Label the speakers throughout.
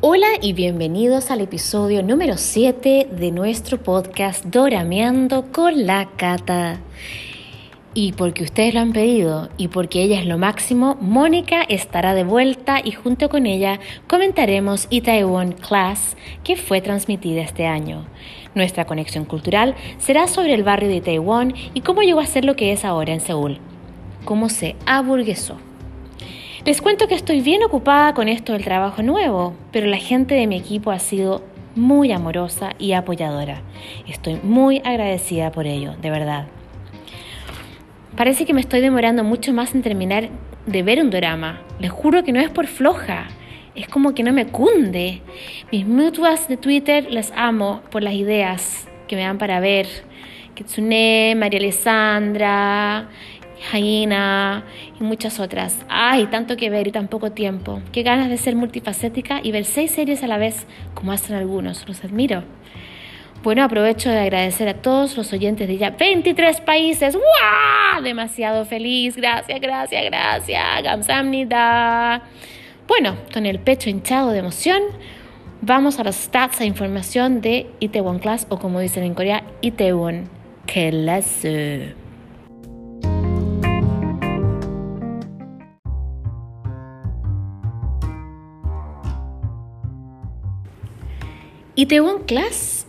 Speaker 1: Hola y bienvenidos al episodio número 7 de nuestro podcast Dorameando con la Cata. Y porque ustedes lo han pedido y porque ella es lo máximo, Mónica estará de vuelta y junto con ella comentaremos Itaewon Class que fue transmitida este año. Nuestra conexión cultural será sobre el barrio de Itaewon y cómo llegó a ser lo que es ahora en Seúl, cómo se aburguesó. Les cuento que estoy bien ocupada con esto del trabajo nuevo, pero la gente de mi equipo ha sido muy amorosa y apoyadora. Estoy muy agradecida por ello, de verdad. Parece que me estoy demorando mucho más en terminar de ver un drama. Les juro que no es por floja. Es como que no me cunde. Mis mutuas de Twitter les amo por las ideas que me dan para ver. Kitsune, María Alessandra, Jaina y muchas otras. Ay, tanto que ver y tan poco tiempo. Qué ganas de ser multifacética y ver seis series a la vez, como hacen algunos. Los admiro. Bueno, aprovecho de agradecer a todos los oyentes de ya 23 países. ¡Wow! Demasiado feliz. Gracias, gracias, gracias. Gamsamnida. Bueno, con el pecho hinchado de emoción, vamos a los stats e información de Itaewon Class o como dicen en Corea, Itaewon Class. Itaewon Class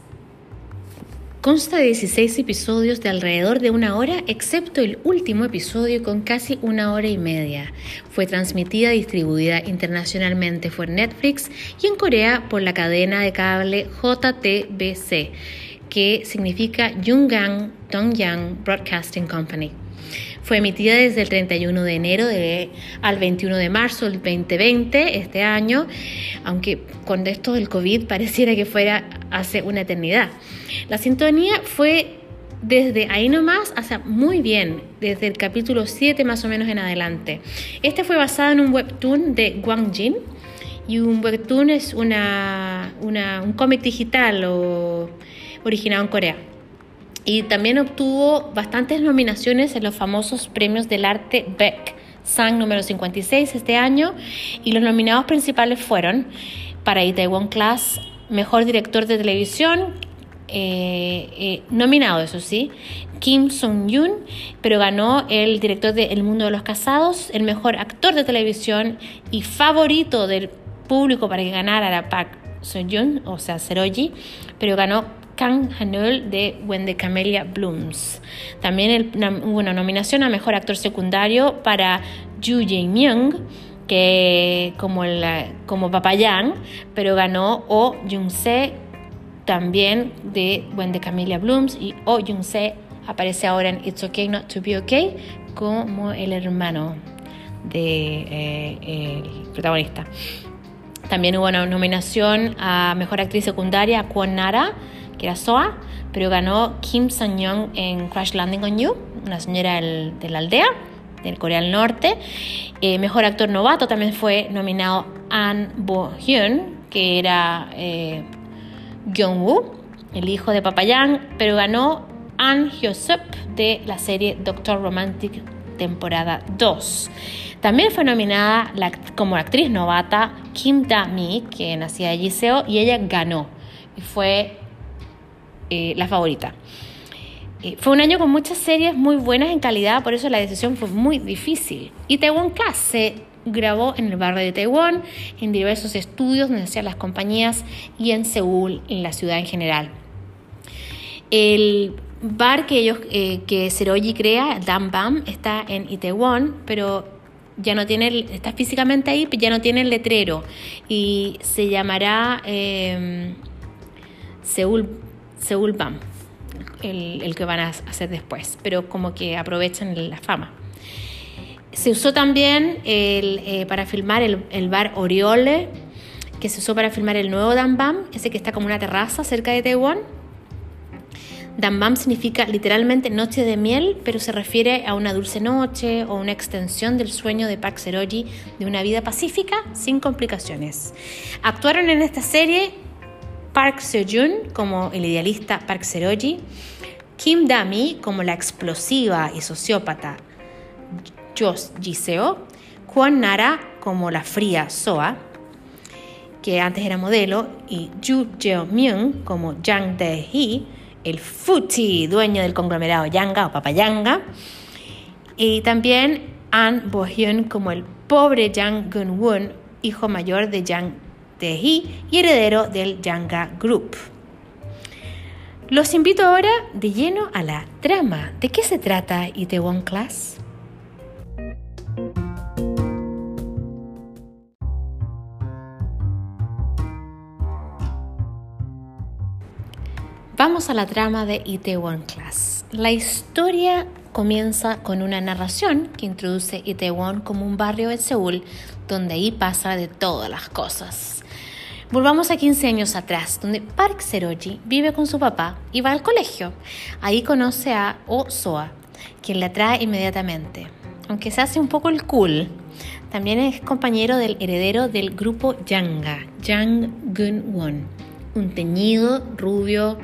Speaker 1: consta de 16 episodios de alrededor de una hora, excepto el último episodio con casi una hora y media. Fue transmitida y distribuida internacionalmente por Netflix y en Corea por la cadena de cable JTBC, que significa Jungang Dongyang Broadcasting Company. Fue emitida desde el 31 de enero al 21 de marzo del 2020, este año, aunque con esto del COVID pareciera que fuera hace una eternidad. La sintonía fue desde ahí nomás hasta muy bien, desde el capítulo 7 más o menos en adelante. Este fue basado en un webtoon de Wang Jin y un webtoon es una, un cómic digital originado en Corea y también obtuvo bastantes nominaciones en los famosos premios del arte Beck, Sang número 56 este año, y los nominados principales fueron para Itaewon Class, Mejor Director de Televisión, eh, eh, nominado, eso sí, Kim Sung-yoon, pero ganó el director de El Mundo de los Casados, el mejor actor de televisión y favorito del público para que ganara era Park Sung-yoon, o sea, Seroji, pero ganó Kang Hanul de When the Camellia Blooms. También hubo una nominación a Mejor Actor Secundario para Ju Jae-myung, que como, como Papayán, pero ganó Oh Jung-se también de When the Camellia Blooms y Oh Jung-se aparece ahora en It's Okay Not to Be Okay como el hermano del de, eh, protagonista. También hubo una nominación a Mejor Actriz Secundaria Kwon Nara que era Soa, pero ganó Kim Sang-young en Crash Landing on You, una señora de la aldea, del Corea del Norte. Eh, mejor actor novato también fue nominado An Bo-hyun, que era eh, Woo, el hijo de Papayang, pero ganó An Hyo-sup de la serie Doctor Romantic temporada 2. También fue nominada como actriz novata Kim Da-mi, que nacía de Giseo, y ella ganó. Y fue eh, la favorita. Eh, fue un año con muchas series muy buenas en calidad, por eso la decisión fue muy difícil. Y Taiwan Class se grabó en el barrio de Taiwán, en diversos estudios donde hacían las compañías y en Seúl, en la ciudad en general. El bar que ellos, eh, que Seroji crea, Dan Bam, está en Itaewon, pero ya no tiene, está físicamente ahí, pero ya no tiene el letrero y se llamará eh, Seúl Seúl Bam, el, que van a hacer después, pero como que aprovechan la fama. Se usó también eh, para filmar el, bar Oriole, que se usó para filmar el nuevo Dan Bam, ese que está como una terraza cerca de Taiwán. Dan Bam significa literalmente noche de miel, pero se refiere a una dulce noche o una extensión del sueño de Park Seroji de una vida pacífica sin complicaciones. Actuaron en esta serie Park Seo-joon como el idealista Park Seroji, Kim Da-mi como la explosiva y sociópata Jo Ji-seo, Kwon Nara como la fría Soa, que antes era modelo, y Ju Jeo-myung como Jang Dae-hee, el Futi, dueño del conglomerado Yanga o Papayanga, y también An Bo-hyun como el pobre Jang Gun-won, hijo mayor de Dae-hee y heredero del Yanga Group. Los invito ahora de lleno a la trama. ¿De qué se trata Itaewon Class? Vamos a la trama de Itaewon Class. La historia comienza con una narración que introduce Itaewon como un barrio en Seúl donde ahí pasa de todas las cosas. Volvamos a 15 años atrás, donde Park Seroji vive con su papá y va al colegio. Ahí conoce a Oh Soa, quien le atrae inmediatamente, aunque se hace un poco el cool. También es compañero del heredero del grupo Yanga, Yang Gun-won, un teñido, rubio,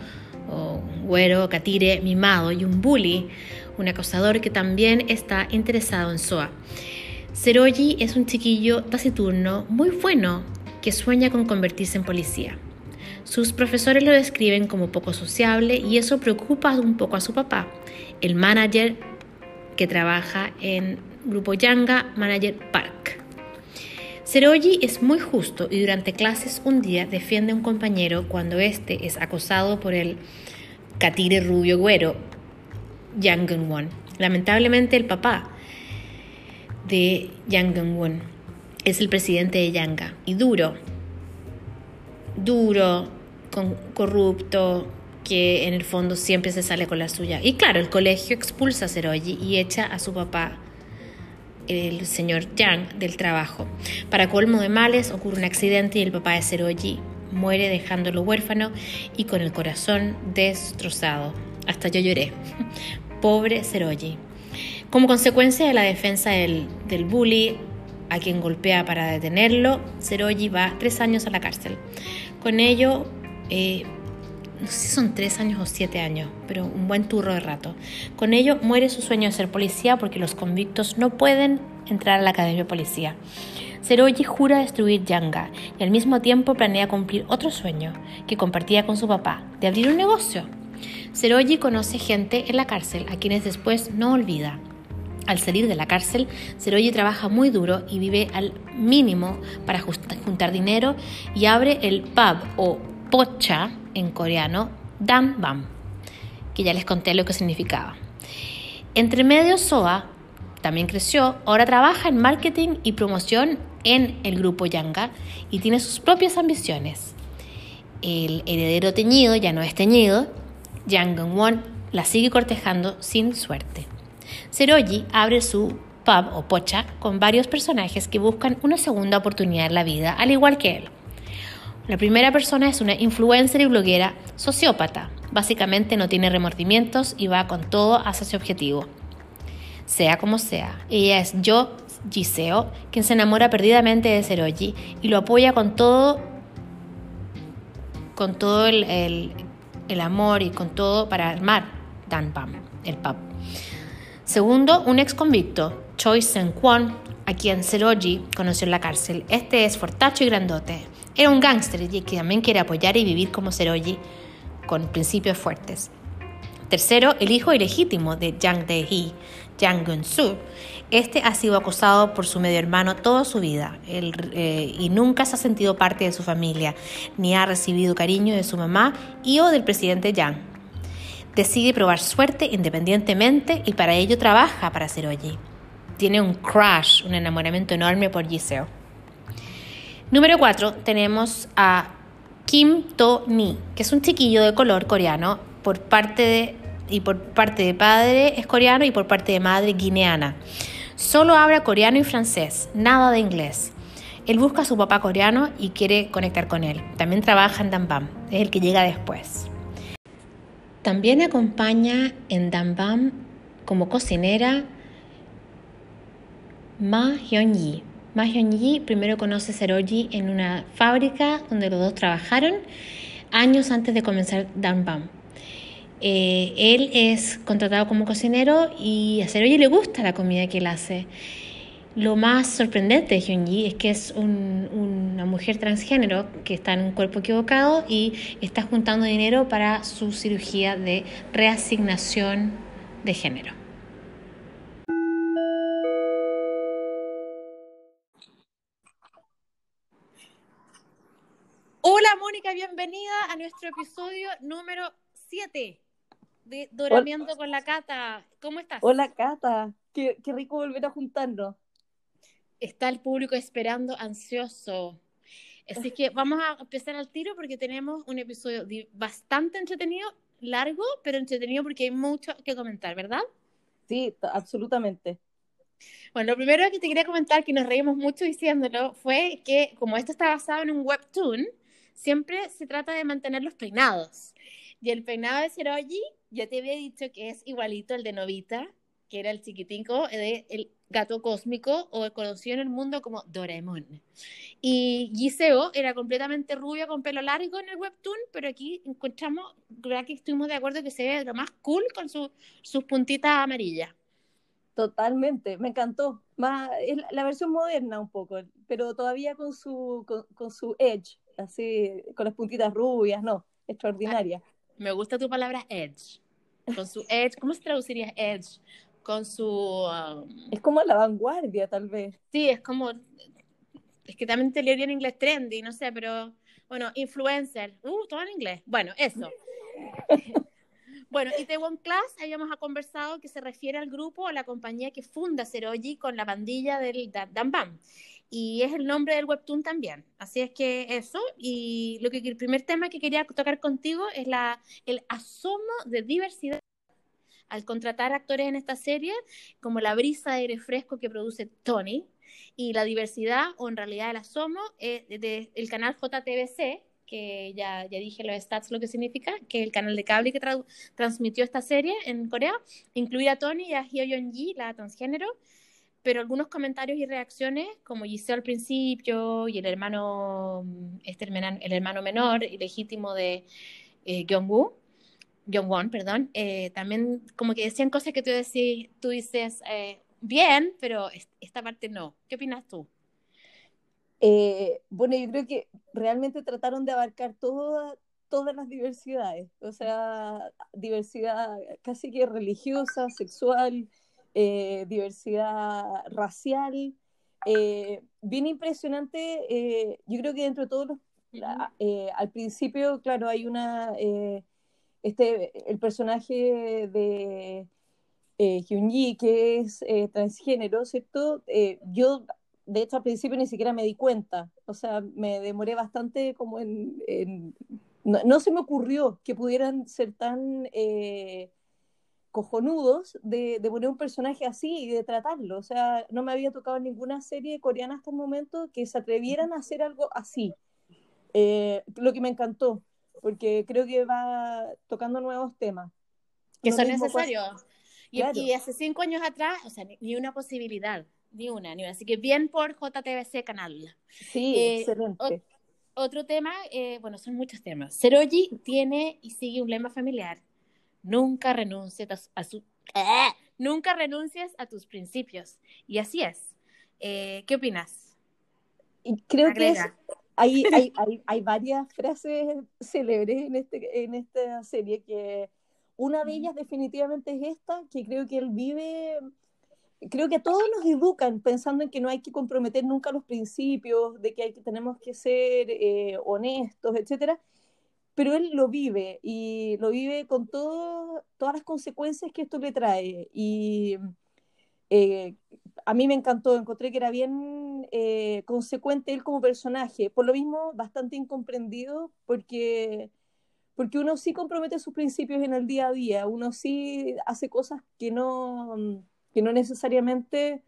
Speaker 1: o güero, catire, mimado y un bully, un acosador que también está interesado en Soa. Seroji es un chiquillo taciturno muy bueno que sueña con convertirse en policía. Sus profesores lo describen como poco sociable y eso preocupa un poco a su papá, el manager que trabaja en Grupo Yanga, manager Park. Seroji es muy justo y durante clases un día defiende a un compañero cuando éste es acosado por el catire rubio güero, Yang Geun-won. Lamentablemente el papá de Yang Geun-won es el presidente de Yanga y duro, duro, corrupto, que en el fondo siempre se sale con la suya. Y claro, el colegio expulsa a Seroji y echa a su papá el señor Yang del trabajo. Para colmo de males ocurre un accidente y el papá de Seroji muere dejándolo huérfano y con el corazón destrozado. Hasta yo lloré. Pobre Seroji. Como consecuencia de la defensa del, del bully, a quien golpea para detenerlo, Seroji va tres años a la cárcel. Con ello, eh, no sé si son tres años o siete años, pero un buen turro de rato. Con ello muere su sueño de ser policía porque los convictos no pueden entrar a la academia de policía. Seroji jura destruir Yanga y al mismo tiempo planea cumplir otro sueño que compartía con su papá, de abrir un negocio. Seroji conoce gente en la cárcel a quienes después no olvida. Al salir de la cárcel, Seroji trabaja muy duro y vive al mínimo para juntar dinero y abre el pub o pocha en coreano Dan Bam, que ya les conté lo que significaba. Entre medio, Soa también creció, ahora trabaja en marketing y promoción en el grupo Yanga y tiene sus propias ambiciones. El heredero teñido ya no es teñido, Yang Won la sigue cortejando sin suerte. Seroji abre su pub o pocha con varios personajes que buscan una segunda oportunidad en la vida, al igual que él. La primera persona es una influencer y bloguera sociópata. Básicamente no tiene remordimientos y va con todo hacia su objetivo. Sea como sea, ella es Yo Giseo, quien se enamora perdidamente de Seroji y lo apoya con todo, con todo el, amor y con todo para armar Dan Pam, el pub. Segundo, un ex convicto, Choi Sen Kwon, a quien Seroji conoció en la cárcel. Este es fortacho y grandote. Era un gángster y que también quiere apoyar y vivir como Seroji, con principios fuertes. Tercero, el hijo ilegítimo de Jang Dae-hee, Jang Gun-soo. Este ha sido acosado por su medio hermano toda su vida eh, y nunca se ha sentido parte de su familia, ni ha recibido cariño de su mamá y o del presidente Yang. Decide probar suerte independientemente y para ello trabaja para Seroji. Tiene un crush, un enamoramiento enorme por Giseo. Número 4 tenemos a Kim To-ni, que es un chiquillo de color coreano por parte de, y por parte de padre es coreano y por parte de madre guineana. Solo habla coreano y francés, nada de inglés. Él busca a su papá coreano y quiere conectar con él. También trabaja en Danbam, es el que llega después. También acompaña en Danbam como cocinera Ma Hyun-yi. Ma Hyun-yi primero conoce a Seroji en una fábrica donde los dos trabajaron años antes de comenzar Danbam. Eh, él es contratado como cocinero y a Seroji le gusta la comida que él hace. Lo más sorprendente de Hyunji es que es un, una mujer transgénero que está en un cuerpo equivocado y está juntando dinero para su cirugía de reasignación de género. Hola Mónica, bienvenida a nuestro episodio número 7 de Doramiento con la Cata. ¿Cómo estás?
Speaker 2: Hola Cata, qué, qué rico volver a juntarnos
Speaker 1: está el público esperando ansioso. Así que vamos a empezar al tiro porque tenemos un episodio bastante entretenido, largo, pero entretenido porque hay mucho que comentar, ¿verdad?
Speaker 2: Sí, absolutamente.
Speaker 1: Bueno, lo primero que te quería comentar, que nos reímos mucho diciéndolo, fue que como esto está basado en un webtoon, siempre se trata de mantener los peinados. Y el peinado de Seroji, ya te había dicho que es igualito al de Novita, que era el chiquitico de el gato cósmico o conocido en el mundo como Doraemon. Y Giseo era completamente rubia con pelo largo en el webtoon, pero aquí encontramos, creo que estuvimos de acuerdo que se ve lo más cool con su, sus puntitas amarillas.
Speaker 2: Totalmente, me encantó. Más, es la versión moderna un poco, pero todavía con su, con, su edge, así, con las puntitas rubias, no, extraordinaria.
Speaker 1: me gusta tu palabra edge. Con su edge, ¿cómo se traduciría edge? Con su... Um,
Speaker 2: es como la vanguardia, tal vez.
Speaker 1: Sí, es como... Es que también te leería en inglés trendy, no sé, pero... Bueno, influencer. Uh, todo en inglés. Bueno, eso. bueno, y The One Class habíamos conversado que se refiere al grupo o la compañía que funda Seroji con la pandilla del Dan Bam. Y es el nombre del webtoon también. Así es que eso. Y lo que el primer tema que quería tocar contigo es la, el asomo de diversidad al contratar actores en esta serie, como la brisa de aire fresco que produce Tony, y la diversidad, o en realidad el asomo, es del canal JTBC, que ya, ya dije los stats lo que significa, que el canal de cable que transmitió esta serie en Corea, incluye a Tony y a Hyo Yeon-ji, la transgénero, pero algunos comentarios y reacciones, como Giselle al principio, y el hermano, este, el hermano menor y legítimo de eh, Gyeong-woo, John Won, perdón, eh, también como que decían cosas que tú, decís, tú dices, eh, bien, pero esta parte no. ¿Qué opinas tú?
Speaker 2: Eh, bueno, yo creo que realmente trataron de abarcar todas las diversidades, o sea, diversidad casi que religiosa, sexual, diversidad racial. bien impresionante, yo creo que dentro de todos los... al principio, claro, hay una este, el personaje de eh, Hyun-Yi, que es eh, transgénero, ¿cierto? Eh, yo, de hecho, al principio ni siquiera me di cuenta, o sea, me demoré bastante como en... no, se me ocurrió que pudieran ser tan eh, cojonudos de, poner un personaje así y de tratarlo, o sea, no me había tocado ninguna serie coreana hasta el momento que se atrevieran a hacer algo así. lo que me encantó porque creo que va tocando nuevos temas.
Speaker 1: Que son necesarios. Y, hace cinco años atrás, o sea, ni, una posibilidad, ni una, ni una. Así que bien por JTBC Canal.
Speaker 2: Sí, eh, excelente.
Speaker 1: otro tema, eh, bueno, son muchos temas. Seroji tiene y sigue un lema familiar. Nunca renuncies a, su... ¡eh! Nunca renuncies a tus principios. Y así es. ¿Qué opinas?
Speaker 2: Creo que es, hay, hay, hay, hay, varias frases célebres en, este, en esta serie que una de ellas definitivamente es esta, que creo que él vive, creo que todos nos educan pensando en que no hay que comprometer nunca los principios, de que, hay que tenemos que ser eh, honestos, etcétera, pero él lo vive y lo vive con todo, todas las consecuencias que esto le trae. Y eh, a mí me encantó, encontré que era bien eh, consecuente él como personaje, por lo mismo bastante incomprendido porque, porque uno sí compromete sus principios en el día a día, uno sí hace cosas que no, que no necesariamente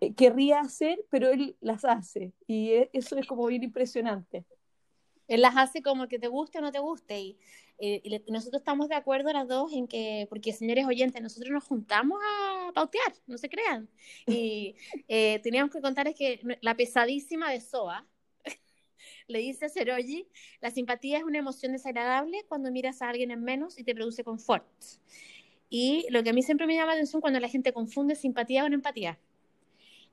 Speaker 2: eh, querría hacer, pero él las hace y e, eso es como bien impresionante.
Speaker 1: Él las hace como que te guste o no te guste y eh, y nosotros estamos de acuerdo las dos en que, porque señores oyentes, nosotros nos juntamos a pautear, no se crean. Y eh, teníamos que contar es que la pesadísima de Soa le dice a Seroji, la simpatía es una emoción desagradable cuando miras a alguien en menos y te produce confort. Y lo que a mí siempre me llama la atención cuando la gente confunde simpatía con empatía.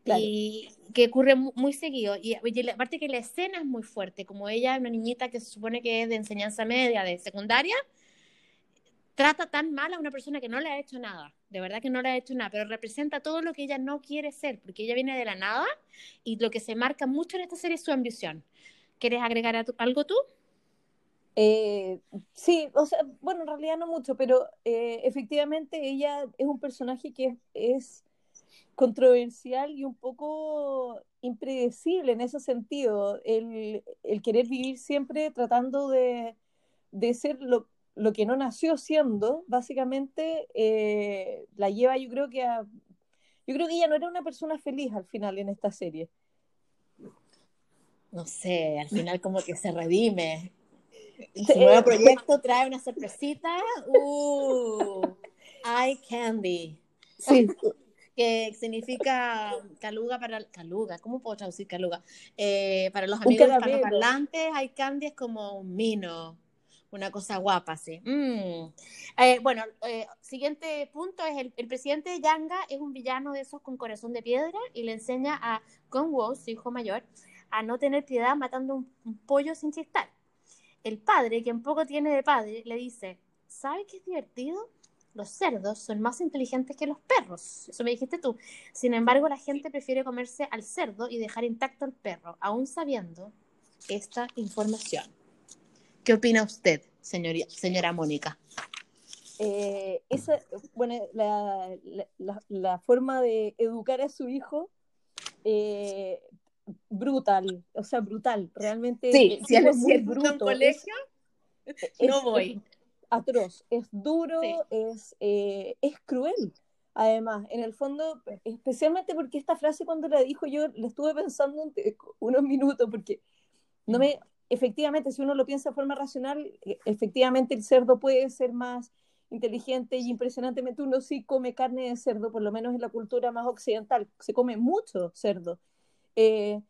Speaker 1: Y que ocurre muy, seguido. Y, aparte que la escena es muy fuerte, como ella, una niñita que se supone que es de enseñanza media, de secundaria, trata tan mal a una persona que no le ha hecho nada, de verdad que no le ha hecho nada, pero representa todo lo que ella no quiere ser, porque ella viene de la nada y lo que se marca mucho en esta serie es su ambición. ¿Quieres agregar algo tú?
Speaker 2: Eh, sí, o sea, bueno, en realidad no mucho, pero eh, efectivamente ella es un personaje que es, controversial y un poco impredecible en ese sentido, el, querer vivir siempre tratando de, ser lo, que no nació siendo, básicamente eh, la lleva yo creo que a... Yo creo que ella no era una persona feliz al final en esta serie.
Speaker 1: No sé, al final como que se redime su nuevo proyecto trae una sorpresita. Uh, eye candy. Sí. Que significa caluga para. Caluga, ¿cómo puedo traducir caluga? Eh, para los amigos parlantes, eye candy es como un mino. Una cosa guapa, sí. Mm. Eh, bueno, eh, siguiente punto es el, el, presidente Yanga es un villano de esos con corazón de piedra y le enseña a Conwo, su hijo mayor, a no tener piedad matando un pollo sin chistar el padre, quien poco tiene de padre, le dice, ¿sabe qué es divertido? Los cerdos son más inteligentes que los perros. Eso me dijiste tú. Sin embargo, la gente prefiere comerse al cerdo y dejar intacto al perro, aún sabiendo esta información. ¿Qué opina usted, señoría, señora Mónica?
Speaker 2: Eh, esa, bueno, la, la, forma de educar a su hijo eh, brutal, o sea, brutal, realmente.
Speaker 1: Sí, si es muy bruto. colegio, no voy.
Speaker 2: Atroz, es duro, es, eh, es cruel. Además, en el fondo, especialmente porque esta frase cuando la dijo yo le estuve pensando unos minutos porque no me, efectivamente, si uno lo piensa de forma racional, e, efectivamente el cerdo puede ser más inteligente y impresionantemente uno sí come carne de cerdo, por lo menos en la cultura más occidental, se come mucho cerdo. Eh,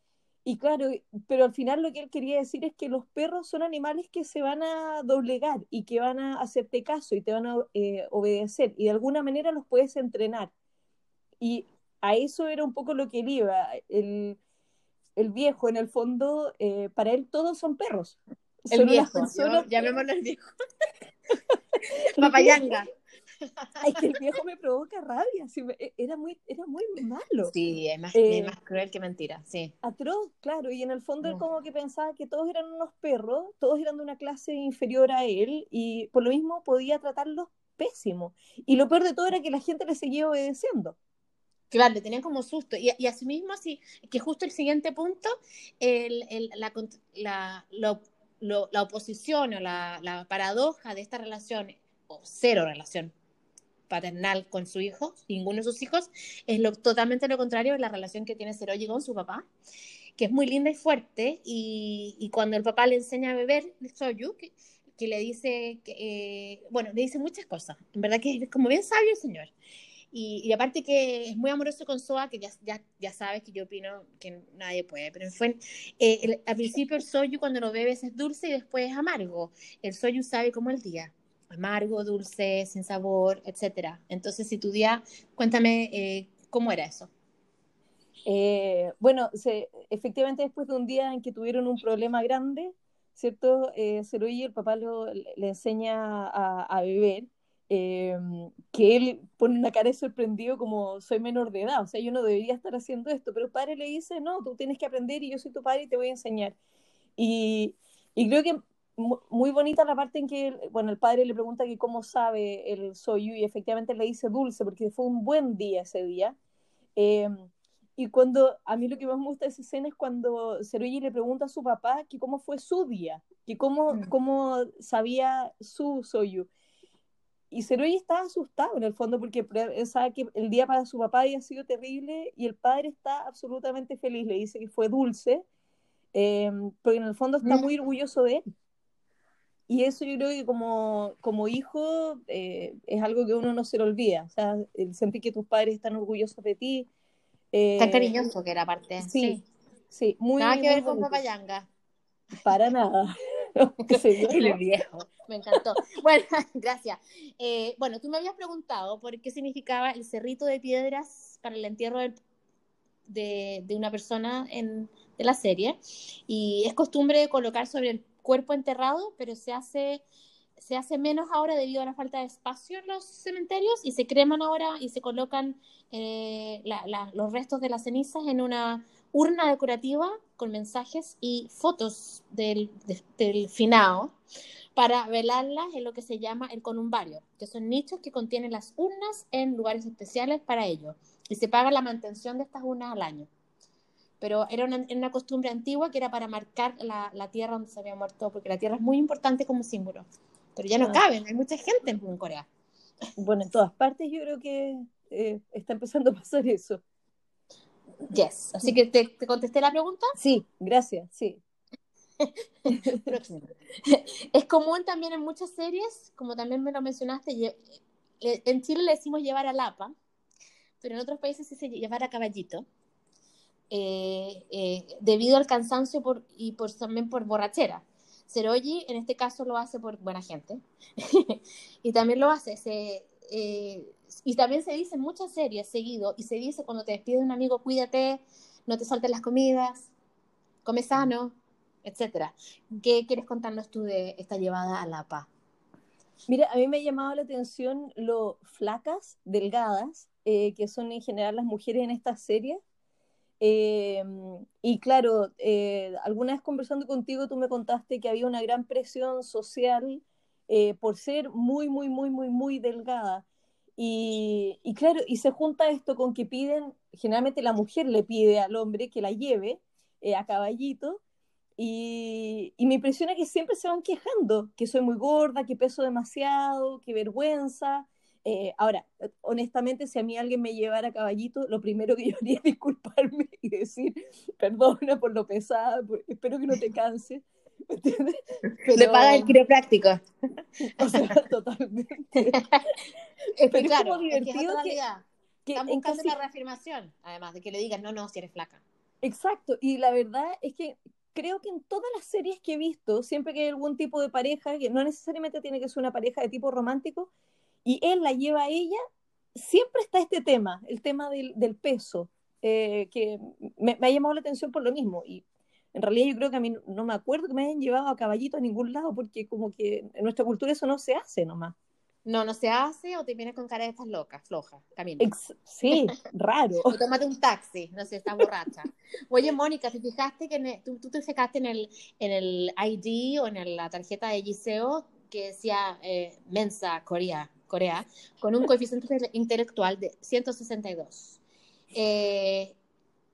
Speaker 2: y claro, pero al final lo que él quería decir es que los perros son animales que se van a doblegar y que van a hacerte caso y te van a eh, obedecer y de alguna manera los puedes entrenar. Y a eso era un poco lo que él iba. El, el viejo, en el fondo, eh, para él todos son perros.
Speaker 1: El viejo, llamémoslo el viejo. Papayanga.
Speaker 2: Ay, que el viejo me provoca rabia. E, era, muy, era muy malo.
Speaker 1: Sí, es más, es eh, más cruel que mentira, sí.
Speaker 2: Atroz, claro. Y en el fondo él como que pensaba que todos eran unos perros, todos eran de una clase inferior a él y por lo mismo podía tratarlos pésimo. Y lo peor de todo era que la gente le seguía obedeciendo.
Speaker 1: Claro, le tenían como susto. Y, y asimismo, así, que justo el siguiente punto, el, el, la, la, la oposición o la, la paradoja de esta relación, o cero relación paternal con su hijo, ninguno de sus hijos, es lo, totalmente lo contrario de la relación que tiene Seroji con su papá, que es muy linda y fuerte, y, cuando el papá le enseña a beber soyu, que, que le dice, que, eh, bueno, le dice muchas cosas, en verdad que es como bien sabio el señor. Y, aparte que es muy amoroso con Soa, que ya, ya, ya sabes que yo opino que nadie puede, pero fue, eh, al principio el soyu cuando lo bebes es dulce y después es amargo. El soyu sabe como el día amargo, dulce, sin sabor, etcétera. Entonces, si tu día, cuéntame eh, cómo era eso.
Speaker 2: Eh, bueno, efectivamente después de un día en que tuvieron un problema grande, ¿cierto? Eh, y el papá le enseña a, beber, eh, que él pone una cara de sorprendido como soy menor de edad, o sea, yo no debería estar haciendo esto, pero el padre le dice, no, tú tienes que aprender y yo soy tu padre y te voy a enseñar. Y creo que muy bonita la parte en que, bueno, el padre le pregunta que cómo sabe el soyu y efectivamente le dice dulce porque fue un buen día ese día. Eh, y cuando, a mí lo que más me gusta de esa escena es cuando Seruyi le pregunta a su papá que cómo fue su día, que cómo, mm. cómo sabía su soyu. Y Seruyi está asustado en el fondo porque sabe que el día para su papá había sido terrible y el padre está absolutamente feliz, le dice que fue dulce, eh, porque en el fondo está mm. muy orgulloso de él. Y eso yo creo que como, como hijo eh, es algo que uno no se lo olvida. O sea, el sentir que tus padres están orgullosos de ti.
Speaker 1: Eh, Tan cariñoso que era parte.
Speaker 2: Sí, sí, muy
Speaker 1: Nada que ver con Papayanga.
Speaker 2: Para nada.
Speaker 1: el viejo. Me encantó. Bueno, gracias. Eh, bueno, tú me habías preguntado por qué significaba el cerrito de piedras para el entierro del de, de una persona en, de la serie y es costumbre colocar sobre el cuerpo enterrado, pero se hace se hace menos ahora debido a la falta de espacio en los cementerios y se creman ahora y se colocan eh, los restos de las cenizas en una urna decorativa con mensajes y fotos del, del finado para velarlas en lo que se llama el columbario, que son nichos que contienen las urnas en lugares especiales para ello. Y se paga la mantención de estas urnas al año. Pero era una, una costumbre antigua que era para marcar la, la, tierra donde se había muerto, porque la tierra es muy importante como símbolo pero ya no caben, hay mucha gente en Corea.
Speaker 2: Bueno, en todas partes yo creo que eh, está empezando a pasar eso.
Speaker 1: Yes, así que te, contesté la pregunta.
Speaker 2: Sí, gracias, sí.
Speaker 1: Es común también en muchas series, como también me lo mencionaste, en Chile le decimos llevar a lapa, pero en otros países se dice llevar a caballito, eh, debido al cansancio por, y por, también por borrachera. Seroji en este caso lo hace por buena gente y también lo hace, se, eh, y también se dice en muchas series seguido y se dice cuando te despide un amigo, cuídate, no te saltes las comidas, come sano, etcétera. ¿Qué quieres contarnos tú de esta llevada a la paz?
Speaker 2: Mira, a mí me ha llamado la atención lo flacas, delgadas, eh, que son en general las mujeres en esta serie eh, y claro, eh, alguna vez conversando contigo tú me contaste que había una gran presión social eh, por ser muy, muy, muy, muy, muy delgada. Y, y, claro, y se junta esto con que piden, generalmente la mujer le pide al hombre que la lleve a caballito. Y, y me impresiona que siempre se van quejando, que soy muy gorda, que peso demasiado, que vergüenza. Eh, ahora, honestamente, si a mí alguien me llevara a caballito, lo primero que yo haría es disculparme y decir, perdona por lo pesada, espero que no te canse.
Speaker 1: ¿entiendes? Le paga el quiropráctico.
Speaker 2: O sea, totalmente.
Speaker 1: es que, claro, es divertido que, que, Están buscando la reafirmación, además, de que le digan, no, no, si eres flaca.
Speaker 2: Exacto, y la verdad es que creo que en todas las series que he visto, siempre que hay algún tipo de pareja, que no necesariamente tiene que ser una pareja de tipo romántico, y él la lleva a ella, siempre está este tema, el tema del, del peso, eh, que me, ha llamado la atención por lo mismo. Y en realidad yo creo que a mí no, me acuerdo que me hayan llevado a caballito a ningún lado, porque como que en nuestra cultura eso no se hace nomás.
Speaker 1: No, no se hace o te vienes con cara de estas locas, floja, camino.
Speaker 2: sí, raro.
Speaker 1: o tómate un taxi, no sé, estás borracha. Oye, Mónica, ¿te fijaste que tú, tú, te fijaste en el, en el ID o en la tarjeta de Giseo que decía eh, Mensa Corea? Corea, con un coeficiente intelectual de 162. Eh,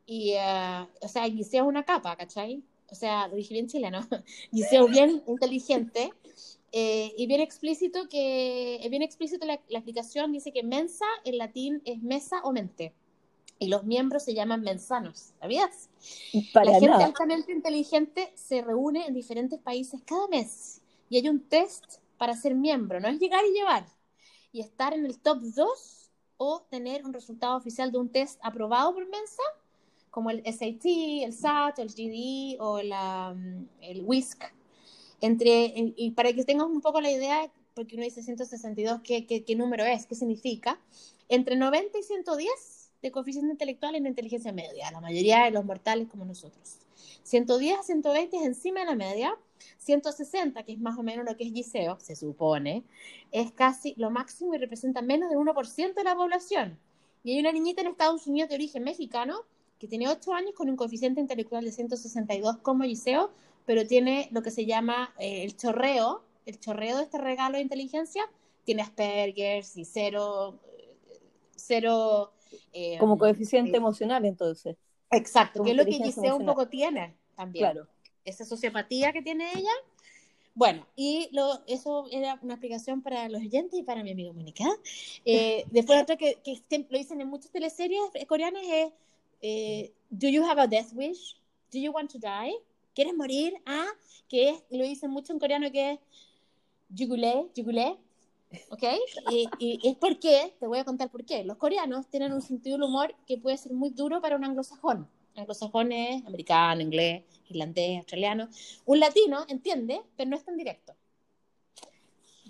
Speaker 1: y, uh, o sea, Giseo es una capa, ¿cachai? O sea, lo dije bien chileno. Giseo bien inteligente eh, y bien explícito que, es bien explícito la, la, explicación, dice que mensa en latín es mesa o mente. Y los miembros se llaman mensanos, ¿sabías? Para la gente altamente inteligente se reúne en diferentes países cada mes y hay un test para ser miembro, no es llegar y llevar, y estar en el top 2 o tener un resultado oficial de un test aprobado por Mensa, como el SAT, el SAT, el GDE o um, el WISC. Entre, y para que tengas un poco la idea, porque uno dice 162, ¿qué, qué, qué número es? ¿Qué significa? Entre 90 y 110 de coeficiente intelectual en inteligencia media, la mayoría de los mortales como nosotros. 110 a 120 es encima de la media, 160, que es más o menos lo que es Giseo, se supone, es casi lo máximo y representa menos del 1% de la población. Y hay una niñita en Estados Unidos de origen mexicano que tiene 8 años con un coeficiente intelectual de 162 como Giseo, pero tiene lo que se llama eh, el chorreo, el chorreo de este regalo de inteligencia, tiene Asperger y cero, cero
Speaker 2: eh, como coeficiente eh, emocional entonces.
Speaker 1: Exacto, que es lo que Giseo un poco tiene también. Claro esa sociopatía que tiene ella. Bueno, y lo, eso era una explicación para los oyentes y para mi amigo Mónica. Eh, después otra que, que, lo dicen en muchas teleseries coreanas es, eh, ¿Do you have a death wish? ¿Do you want to die? ¿Quieres morir? Ah, que es, lo dicen mucho en coreano que es yugule, yugule, ¿ok? Y, y, es porque, te voy a contar por qué. Los coreanos tienen un sentido del humor que puede ser muy duro para un anglosajón anglosajones, americano, inglés, irlandés, australiano. Un latino entiende, pero no es tan directo.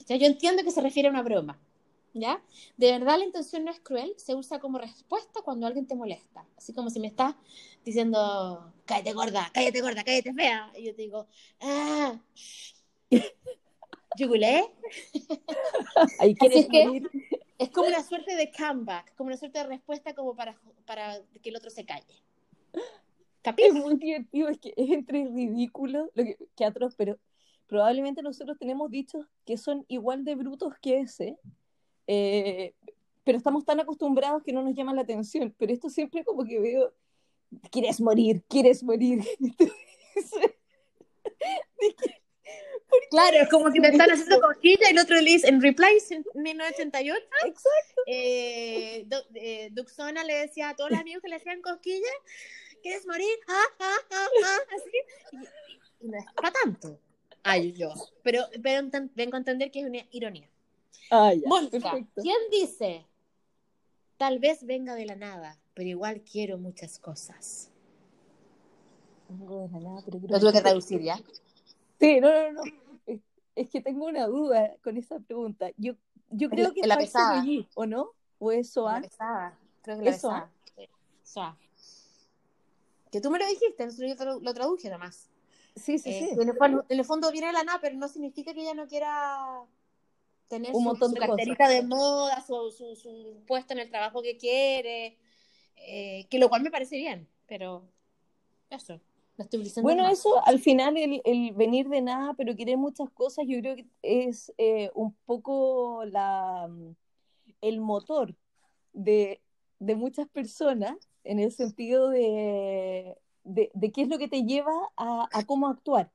Speaker 1: yo entiendo que se refiere a una broma. ¿ya? De verdad la intención no es cruel, se usa como respuesta cuando alguien te molesta. Así como si me estás diciendo, cállate gorda, cállate gorda, cállate fea. Y yo te digo, ah, ¿yugulé?
Speaker 2: Ahí quieres
Speaker 1: que es como una suerte de comeback, como una suerte de respuesta como para, para que el otro se calle.
Speaker 2: Es muy divertido, es que es entre ridículo lo que, que pero probablemente nosotros tenemos dichos que son igual de brutos que ese, eh, pero estamos tan acostumbrados que no nos llaman la atención. Pero esto siempre como que veo, quieres morir, quieres morir.
Speaker 1: Claro, es como que te están haciendo cosquilla y el otro le dice, en Replace en 1988,
Speaker 2: Exacto.
Speaker 1: Eh, eh, Duxona le decía a todos los amigos que le hacían cosquillas, ¿quieres morir? Ah, ah, ah, ah, así. Y, no es para tanto. Ay, yo. Pero, pero vengo a entender que es una ironía.
Speaker 2: Ah,
Speaker 1: ¿quién dice? Tal vez venga de la nada, pero igual quiero muchas cosas.
Speaker 2: Vengo de la nada, pero
Speaker 1: Lo tuve que traducir ya.
Speaker 2: Sí, no, no, no. Es, que tengo una duda con esa pregunta. Yo, yo creo que
Speaker 1: es la pesada.
Speaker 2: ¿o no? ¿O es SOA?
Speaker 1: La pesada. Creo que la pesada. SOA. Que tú me lo dijiste, yo lo traduje nomás.
Speaker 2: Sí, sí,
Speaker 1: eh,
Speaker 2: sí.
Speaker 1: En el, fondo viene de la nada, pero no significa que ella no quiera tener
Speaker 2: un montón
Speaker 1: su,
Speaker 2: de
Speaker 1: carterita de moda, su, su, puesto en el trabajo que quiere, eh, que lo cual me parece bien, pero eso. Estoy
Speaker 2: bueno, eso al final, el, el, venir de nada, pero querer muchas cosas, yo creo que es eh, un poco la, el motor de, de muchas personas en el sentido de, de, de, qué es lo que te lleva a, a cómo actuar.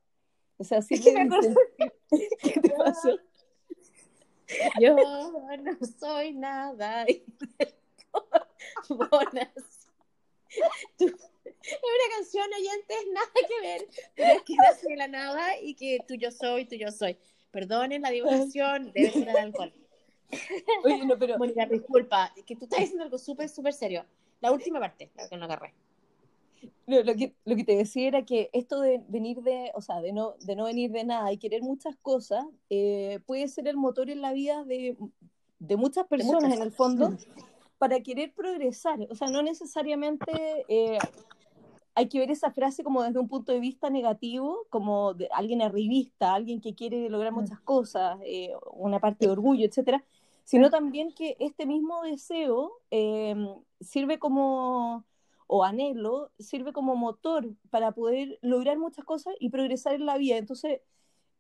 Speaker 2: O sea, si
Speaker 1: me ¿Qué te pasó? Yo no soy nada. Bonas. es una canción oyentes, nada que ver, pero es que nace de la nada y que tú yo soy, tú yo soy. Perdonen la divulgación, debe ser el alcohol.
Speaker 2: Oye, no, pero.
Speaker 1: Mónica, disculpa, que tú estás diciendo algo súper, súper serio. La última parte, la que no agarré.
Speaker 2: No, lo, que, lo que te decía era que esto de venir de, o sea, de no, de no venir de nada y querer muchas cosas, eh, puede ser el motor en la vida de, de muchas personas en el fondo para querer progresar. O sea, no necesariamente eh, hay que ver esa frase como desde un punto de vista negativo, como de alguien arribista, alguien que quiere lograr mm. muchas cosas, eh, una parte de orgullo, etcétera, sino también que este mismo deseo sirve como o anhelo sirve como motor para poder lograr muchas cosas y progresar en la vida. Entonces,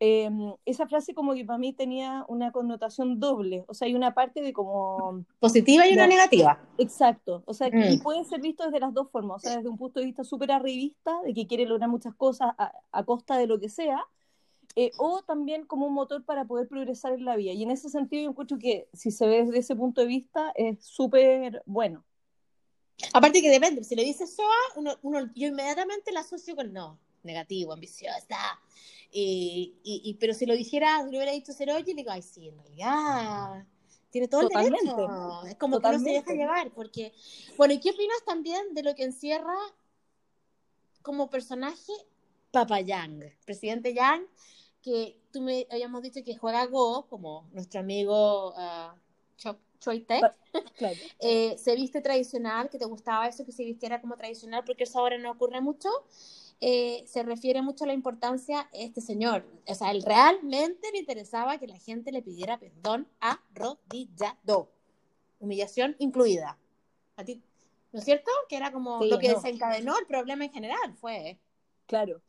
Speaker 2: em, esa frase como que para mí tenía una connotación doble, o sea, hay una parte de como...
Speaker 1: Positiva y una negativa.
Speaker 2: Exacto, o sea, y mm. puede ser visto desde las dos formas, o sea, desde un punto de vista súper arribista, de que quiere lograr muchas cosas a, costa de lo que sea, eh, o también como un motor para poder progresar en la vida. Y en ese sentido yo encuentro que si se ve desde ese punto de vista es súper bueno.
Speaker 1: Aparte que depende, si le dices SOA, uno, uno, yo inmediatamente la asocio con no, negativo, ambiciosa. Y, y, pero si lo dijera, lo hubiera dicho ser oye, le digo, ay, sí, en realidad tiene todo el derecho. Es como que no se deja llevar, porque, bueno, ¿y qué opinas también de lo que encierra como personaje Papa Yang, presidente Yang, que tú me habíamos dicho que juega Go, como nuestro amigo uh, eh, se viste tradicional, que te gustaba eso, que se vistiera como tradicional, porque eso ahora no ocurre mucho. Eh, se refiere mucho a la importancia este señor. O sea, él realmente le interesaba que la gente le pidiera perdón arrodillado. Humillación incluida. ¿A ti? ¿No es cierto? Que era como lo que desencadenó el problema en general, fue.
Speaker 2: Claro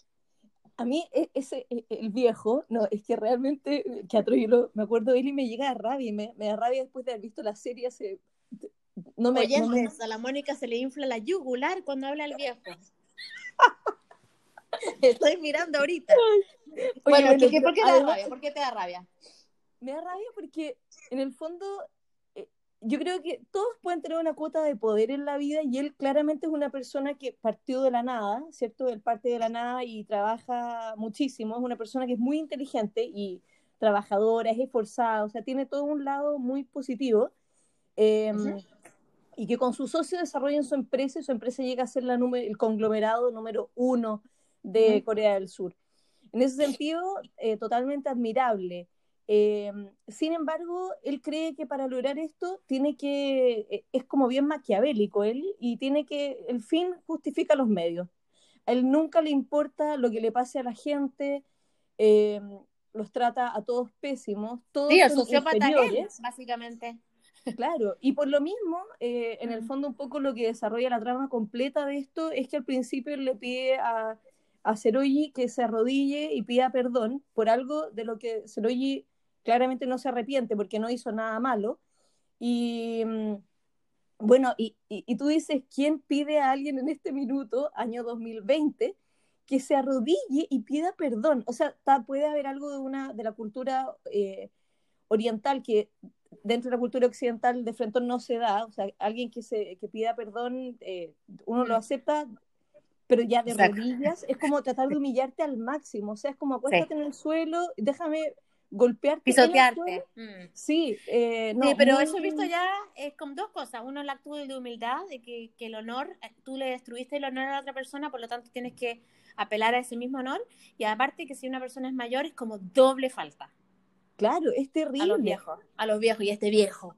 Speaker 2: a mí e, ese, e, el viejo, no, es que realmente, que yo me acuerdo de él y me llega a rabia, y me, me da rabia después de haber visto la serie hace...
Speaker 1: No me, Oye, a la Mónica se le infla la yugular cuando habla el viejo. Estoy mirando ahorita. bueno, ¿por, qué, te da rabia? ¿por qué te da rabia?
Speaker 2: Me da rabia porque en el fondo yo creo que todos pueden tener una cuota de poder en la vida y él claramente es una persona que partió de la nada, ¿cierto? Él parte de la nada y trabaja muchísimo, es una persona que es muy inteligente y trabajadora, es esforzada, o sea, tiene todo un lado muy positivo. Em, y que con su socio desarrollen su empresa y su empresa llega a ser la el conglomerado número uno de Corea del Sur. En ese sentido, eh, totalmente admirable. Em, sin embargo, él cree que para lograr esto tiene que, e, es como bien maquiavélico él, y tiene que, el fin justifica los medios. A él nunca le importa lo que le pase a la gente, em, los trata a todos pésimos, todos
Speaker 1: sí, son inferiores. básicamente.
Speaker 2: Claro, y por lo mismo, eh, en el fondo un poco lo que desarrolla la trama completa de esto es que al principio le pide a, a Seroyi que se arrodille y pida perdón por algo de lo que Seroyi claramente no se arrepiente porque no hizo nada malo. Y mm, bueno, y, y, tú dices, ¿quién pide a alguien en este minuto, año 2020, que se arrodille y pida perdón? O sea, puede haber algo de, una, de la cultura eh, oriental que dentro de la cultura occidental de frente no se da, o sea, alguien que, se, que pida perdón, eh, uno lo mm. acepta, pero ya de rodillas, es como tratar de humillarte al máximo, o sea, es como acuéstate en el suelo, déjame golpearte.
Speaker 1: Pisotearte.
Speaker 2: Mm. Sí, eh,
Speaker 1: no, sí, pero eso he visto ya es con dos cosas. Uno, el acto de humildad, de que, que, el honor, eh, tú le destruiste el honor a la otra persona, por lo tanto tienes que apelar a ese mismo honor. Y aparte que si una persona es mayor, es como doble falta.
Speaker 2: Claro, es terrible. A
Speaker 1: los viejos, a los viejos y este viejo.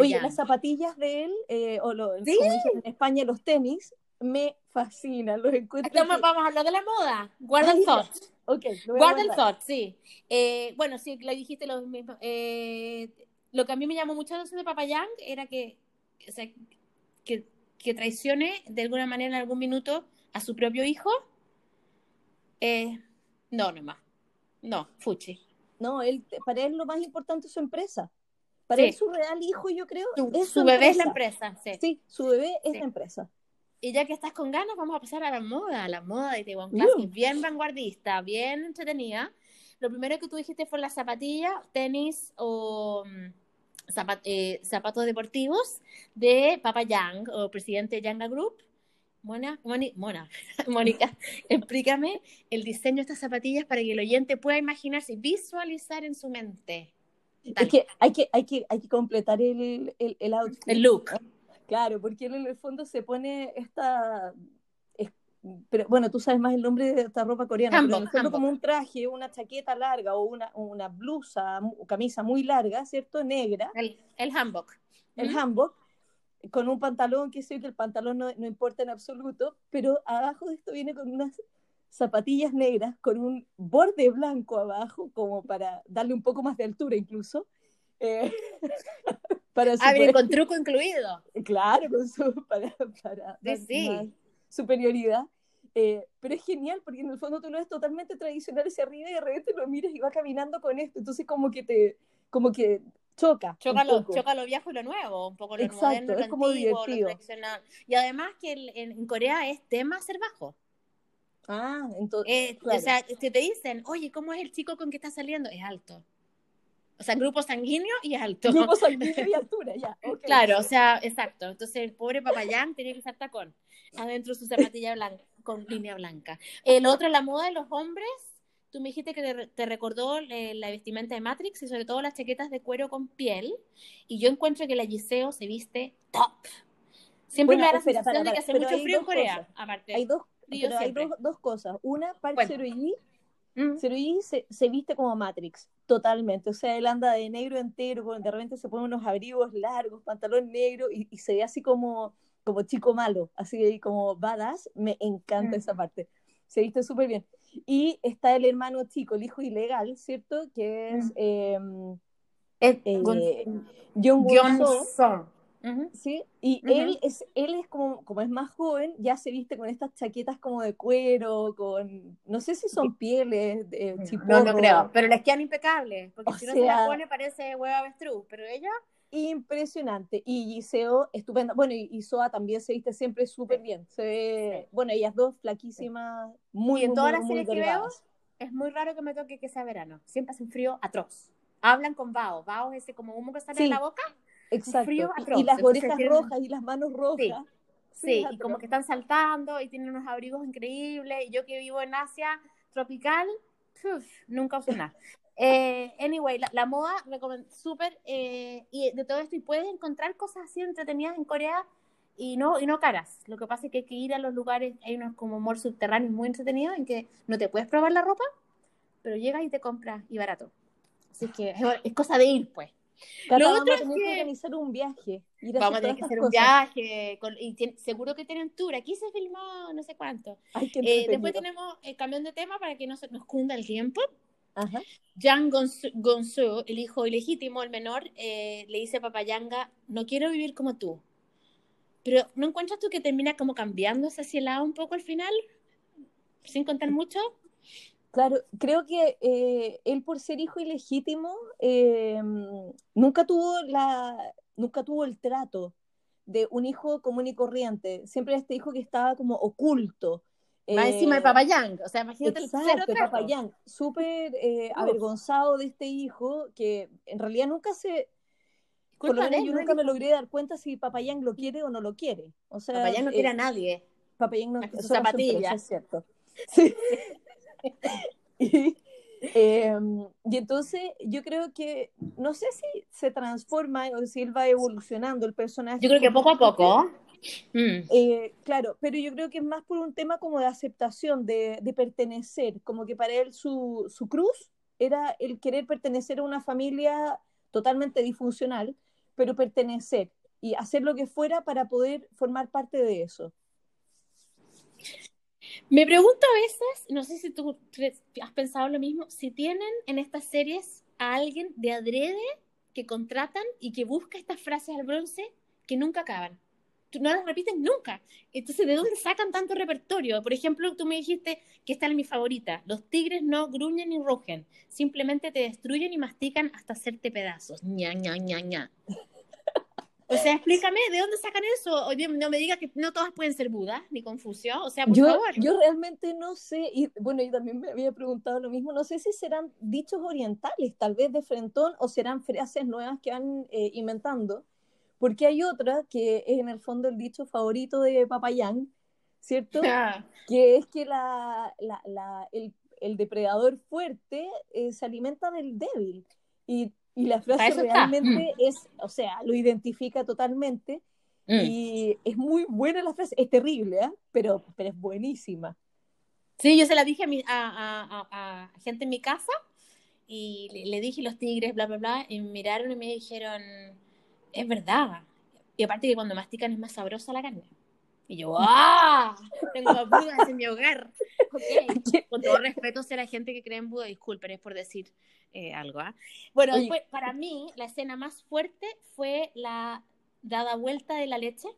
Speaker 2: Oye, las zapatillas de él, eh, o lo, ¿Sí? en España los tenis, me fascinan, los encuentro.
Speaker 1: vamos a hablar de la moda. Guarda el thought.
Speaker 2: Okay,
Speaker 1: Guarda el thought, sí. Eh, bueno, sí, lo dijiste lo mismo. Eh, lo que a mí me llamó mucho la atención de Papayang era que, o sea, que, que, traicione de alguna manera en algún minuto a su propio hijo. Eh, no, no más. No, Fuchi.
Speaker 2: No, él, para él lo más importante es su empresa. Para él su real hijo, yo creo,
Speaker 1: su, es su, bebé es la empresa. Sí,
Speaker 2: sí su bebé es la empresa.
Speaker 1: Y ya que estás con ganas, vamos a pasar a la moda, a la moda de Taiwan Classic, bien vanguardista, bien entretenida. Lo primero que tú dijiste fue las zapatillas, tenis o mm, eh, zapatos deportivos de Papa Yang o presidente Yanga Group. Mona, Mona, Mónica, explícame el diseño de estas zapatillas para que el oyente pueda imaginarse y visualizar en su mente.
Speaker 2: Es que hay que, hay que, hay que completar el, el, el outfit.
Speaker 1: El look.
Speaker 2: Claro, porque él en el fondo se pone esta pero bueno, tú sabes más el nombre de esta ropa coreana, pero en el fondo como un traje, una chaqueta larga o una, una blusa o camisa muy larga, ¿cierto? Negra.
Speaker 1: El, el hanbok.
Speaker 2: El hanbok, con un pantalón que sé que el pantalón no, no, importa en absoluto, pero abajo de esto viene con unas zapatillas negras, con un borde blanco abajo, como para darle un poco más de altura incluso. Eh,
Speaker 1: para ah, con truco incluido.
Speaker 2: Claro, con su, para, para superioridad. Eh, pero es genial porque en el fondo tú lo ves totalmente tradicional hacia arriba y de repente lo miras y va caminando con esto. Entonces como que te, como que choca.
Speaker 1: Choca, lo, choca lo viejo y lo nuevo, un poco lo Exacto, es como divertido. Y además que en, Corea es tema ser bajo.
Speaker 2: Ah, entonces.
Speaker 1: Eh, o sea, si te dicen, oye, ¿cómo es el chico con que está saliendo? Es alto. O sea, grupo sanguíneo y alto.
Speaker 2: Grupo sanguíneo y altura, ya.
Speaker 1: Claro, o sea, exacto. Entonces el pobre papayán tenía que usar tacón. Adentro su zapatilla blanca, con línea blanca. El otro, la moda de los hombres. Tú me dijiste que te, recordó eh, la vestimenta de Matrix y sobre todo las chaquetas de cuero con piel. Y yo encuentro que la Giseo se viste top. Siempre me da la sensación de que hace mucho frío en Corea, aparte.
Speaker 2: Hay dos, hay dos, dos, cosas. Una, Park bueno. Se, se, viste como Matrix, totalmente. O sea, él anda de negro entero, de repente se pone unos abrigos largos, pantalón negro y, y se ve así como, como chico malo, así como badass. Me encanta esa parte. Se viste súper bien. Y está el hermano chico, el hijo ilegal, ¿cierto? Que es. Eh, eh, John ¿sí? Y él es, él es como, como es más joven, ya se viste con estas chaquetas como de cuero, con, no sé si son pieles, de
Speaker 1: No, no creo, pero les quedan impecables, porque si no se la pone parece hueva avestruz, pero ella...
Speaker 2: Impresionante, y Giseo, estupenda, bueno, y, Soa también se viste siempre súper bien, se ve, bueno, ellas dos flaquísimas, muy,
Speaker 1: Y en todas
Speaker 2: las
Speaker 1: series que veo, es muy raro que me toque que sea verano, siempre hace un frío atroz. Hablan con Bao, Bao es ese como humo que sale en la boca,
Speaker 2: Exacto. y las orejas rojas y las manos rojas.
Speaker 1: Sí, y como que están saltando y tienen unos abrigos increíbles. Y yo que vivo en Asia tropical, nunca uso nada. Eh, anyway, la, moda, súper. Eh, y de todo esto, y puedes encontrar cosas así entretenidas en Corea y no, y no caras. Lo que pasa es que hay que ir a los lugares, hay unos como mall subterráneos muy entretenidos en que no te puedes probar la ropa, pero llegas y te compras y barato. Así que es cosa de ir, pues.
Speaker 2: Lo otro es que... organizar un viaje.
Speaker 1: vamos a tener que hacer un viaje. y seguro que tienen tour. Aquí se filmó no sé cuánto. Eh, después tenemos el cambio de tema para que no se nos cunda el tiempo. Ajá. Yang Gonzo, el hijo ilegítimo, el menor, eh, le dice a Papayanga, no quiero vivir como tú. Pero ¿no encuentras tú que termina como cambiándose hacia el lado un poco al final? Sin contar mucho.
Speaker 2: Claro, creo que eh, él por ser hijo ilegítimo eh, nunca tuvo la, nunca tuvo el trato de un hijo común y corriente. Siempre este hijo que estaba como oculto.
Speaker 1: Más encima de eh, Papayang, o sea, imagínate
Speaker 2: exacto, el Papayang, súper avergonzado de este hijo que en realidad nunca se, por lo menos yo nunca me logré dar cuenta si Papayang lo quiere o no lo quiere. O sea,
Speaker 1: no quiere a nadie.
Speaker 2: Papayang no quiere zapatillas. Es cierto. Sí. Em, y, entonces yo creo que, no sé si se transforma o si él va evolucionando el personaje.
Speaker 1: Yo creo que poco a poco.
Speaker 2: Mm. Eh, claro, pero yo creo que es más por un tema como de aceptación, de, de pertenecer, como que para él su, su, cruz era el querer pertenecer a una familia totalmente disfuncional, pero pertenecer y hacer lo que fuera para poder formar parte de eso.
Speaker 1: Me pregunto a veces, no sé si tú has pensado lo mismo, si tienen en estas series a alguien de adrede que contratan y que busca estas frases al bronce que nunca acaban. No las repiten nunca. Entonces, ¿de dónde sacan tanto repertorio? Por ejemplo, tú me dijiste que esta es mi favorita. Los tigres no gruñen ni rugen, simplemente te destruyen y mastican hasta hacerte pedazos. ña, ña, ña, ña. O sea, explícame, ¿de dónde sacan eso? no me digas que no todas pueden ser Buda, ni Confucio. O sea, por
Speaker 2: yo,
Speaker 1: favor.
Speaker 2: Yo realmente no sé, y bueno, yo también me había preguntado lo mismo, no sé si serán dichos orientales, tal vez de frentón, o serán frases nuevas que van eh, inventando, porque hay otra que es en el fondo el dicho favorito de Papayán, ¿cierto? Que es que la, la, la, el, el, depredador fuerte eh, se alimenta del débil. Y y la frase realmente mm. es, o sea, lo identifica totalmente. Mm. Y es muy buena la frase, es terrible, ¿eh? pero, pero es buenísima.
Speaker 1: Sí, yo se la dije a, mi, a, a, gente en mi casa y le, dije los tigres, bla, bla, bla, y miraron y me dijeron, es verdad. Y aparte que cuando mastican es más sabrosa la carne. Y yo, ¡ah! Tengo Budas en mi hogar. Con todo respeto a la gente que cree en Buda, disculpen, es por decir eh, algo. ¿ah? Bueno, para mí, la escena más fuerte fue la dada vuelta de la leche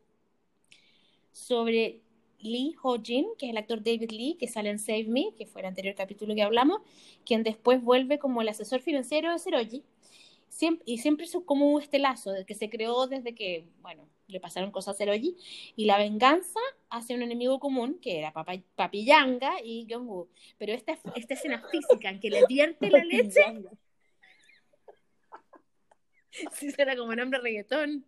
Speaker 1: sobre Lee Ho-jin, que es el actor David Lee, que sale en Save Me, que fue el anterior capítulo que hablamos, quien después vuelve como el asesor financiero de Seroji. y siempre es como este lazo que se creó desde que, bueno, le pasaron cosas a Seroji, y la venganza hacia un enemigo común, que era Papi, Papi Yanga y Jong-woo. Pero esta, esta escena física en que le vierte la leche... Sí, será como nombre reggaetón.